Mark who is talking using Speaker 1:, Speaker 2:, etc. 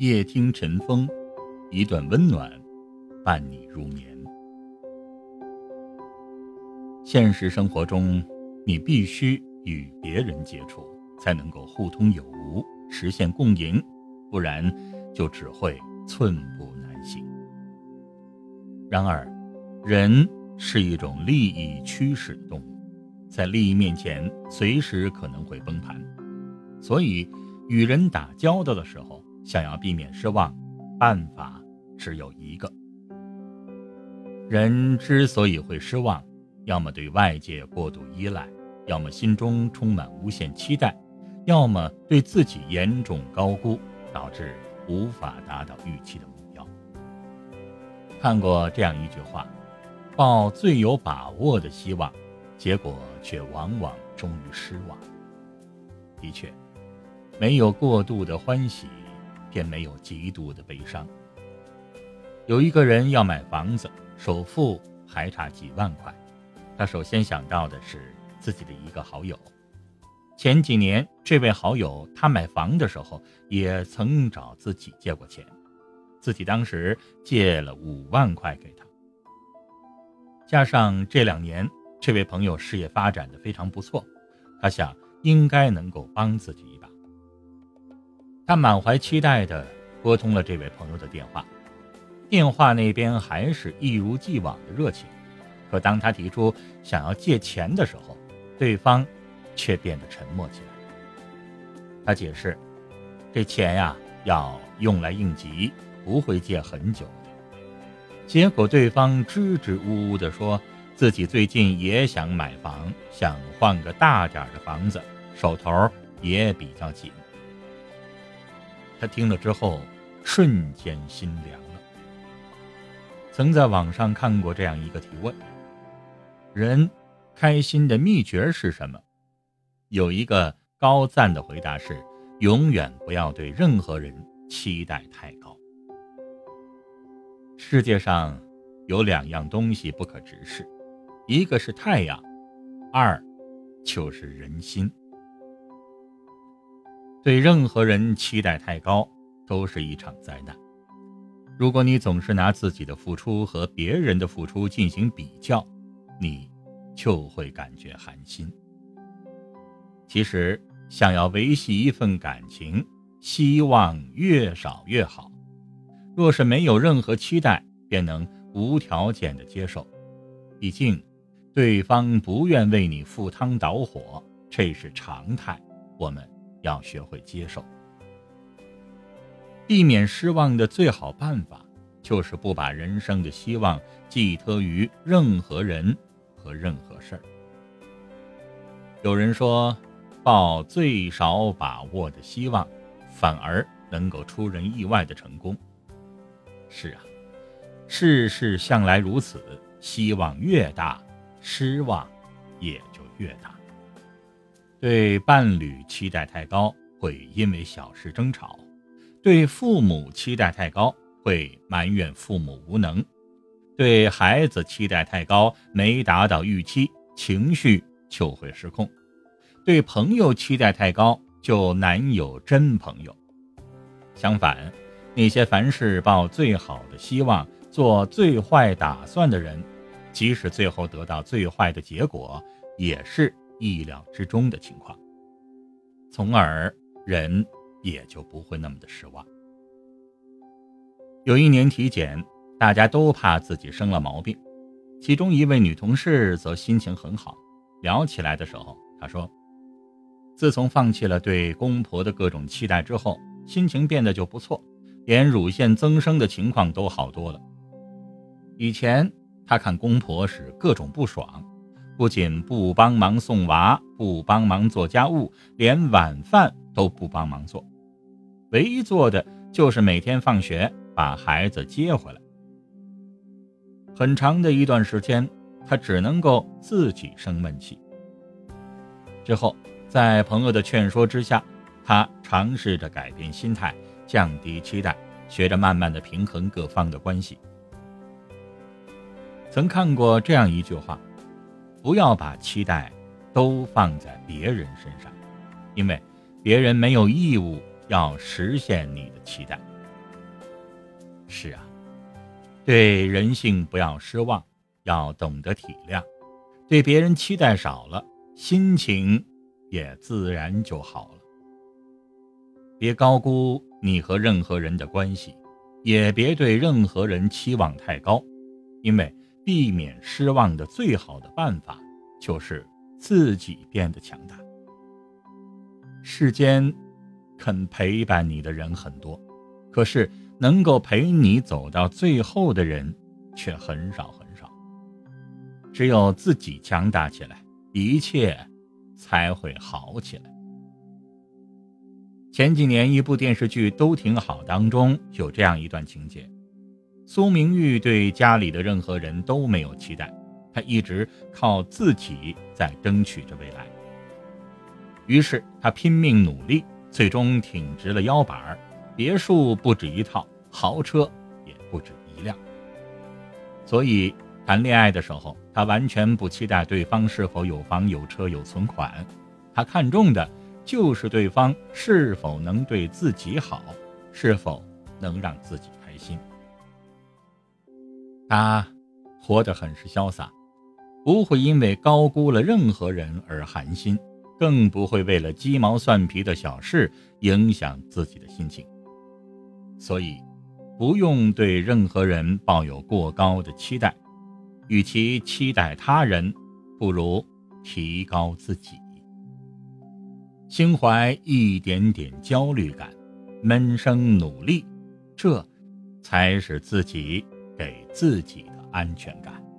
Speaker 1: 夜听晨风，一段温暖，伴你入眠。现实生活中，你必须与别人接触，才能够互通有无，实现共赢，不然就只会寸步难行。然而，人是一种利益驱使的动物，在利益面前，随时可能会崩盘。所以，与人打交道的时候，想要避免失望，办法只有一个。人之所以会失望，要么对外界过度依赖，要么心中充满无限期待，要么对自己严重高估，导致无法达到预期的目标。看过这样一句话：“抱最有把握的希望，结果却往往终于失望。”的确，没有过度的欢喜，便没有极度的悲伤。有一个人要买房子，首付还差几万块。他首先想到的是自己的一个好友。前几年，这位好友他买房的时候也曾找自己借过钱，自己当时借了五万块给他。加上这两年，这位朋友事业发展的非常不错，他想应该能够帮自己一把。他满怀期待地拨通了这位朋友的电话，电话那边还是一如既往的热情。可当他提出想要借钱的时候，对方却变得沉默起来。他解释，这钱呀要用来应急，不会借很久。结果对方支支吾吾地说自己最近也想买房，想换个大点的房子，手头也比较紧。他听了之后，瞬间心凉了。曾在网上看过这样一个提问。人开心的秘诀是什么？有一个高赞的回答是：永远不要对任何人期待太高。世界上有两样东西不可直视，一个是太阳，二就是人心。对任何人期待太高，都是一场灾难。如果你总是拿自己的付出和别人的付出进行比较，你就会感觉寒心。其实，想要维系一份感情，希望越少越好。若是没有任何期待，便能无条件的接受。毕竟，对方不愿为你赴汤蹈火，这是常态。我们要学会接受。避免失望的最好办法，就是不把人生的希望寄托于任何人。和任何事儿，有人说，抱最少把握的希望，反而能够出人意外的成功。是啊，世事向来如此，希望越大，失望也就越大。对伴侣期待太高，会因为小事争吵；对父母期待太高，会埋怨父母无能。对孩子期待太高，没达到预期，情绪就会失控；对朋友期待太高，就难有真朋友。相反，那些凡事抱最好的希望、做最坏打算的人，即使最后得到最坏的结果，也是意料之中的情况，从而人也就不会那么的失望。有一年体检。大家都怕自己生了毛病，其中一位女同事则心情很好。聊起来的时候，她说：“自从放弃了对公婆的各种期待之后，心情变得就不错，连乳腺增生的情况都好多了。以前她看公婆是各种不爽，不仅不帮忙送娃，不帮忙做家务，连晚饭都不帮忙做，唯一做的就是每天放学把孩子接回来。”很长的一段时间，他只能够自己生闷气。之后，在朋友的劝说之下，他尝试着改变心态，降低期待，学着慢慢的平衡各方的关系。曾看过这样一句话：不要把期待都放在别人身上，因为别人没有义务要实现你的期待，是啊，对人性不要失望，要懂得体谅，对别人期待少了，心情也自然就好了。别高估你和任何人的关系，也别对任何人期望太高，因为避免失望的最好的办法就是自己变得强大。世间肯陪伴你的人很多，可是能够陪你走到最后的人却很少很少。只有自己强大起来，一切才会好起来。前几年一部电视剧都挺好，当中有这样一段情节：苏明玉对家里的任何人都没有期待，她一直靠自己在争取着未来。于是她拼命努力，最终挺直了腰板别墅不止一套，豪车也不止一辆。所以谈恋爱的时候，她完全不期待对方是否有房有车有存款，她看中的。就是对方是否能对自己好，是否能让自己开心。他活得很是潇洒，不会因为高估了任何人而寒心，更不会为了鸡毛蒜皮的小事影响自己的心情。所以，不用对任何人抱有过高的期待，与其期待他人，不如提高自己。心怀一点点焦虑感，闷声努力，这才是自己给自己的安全感。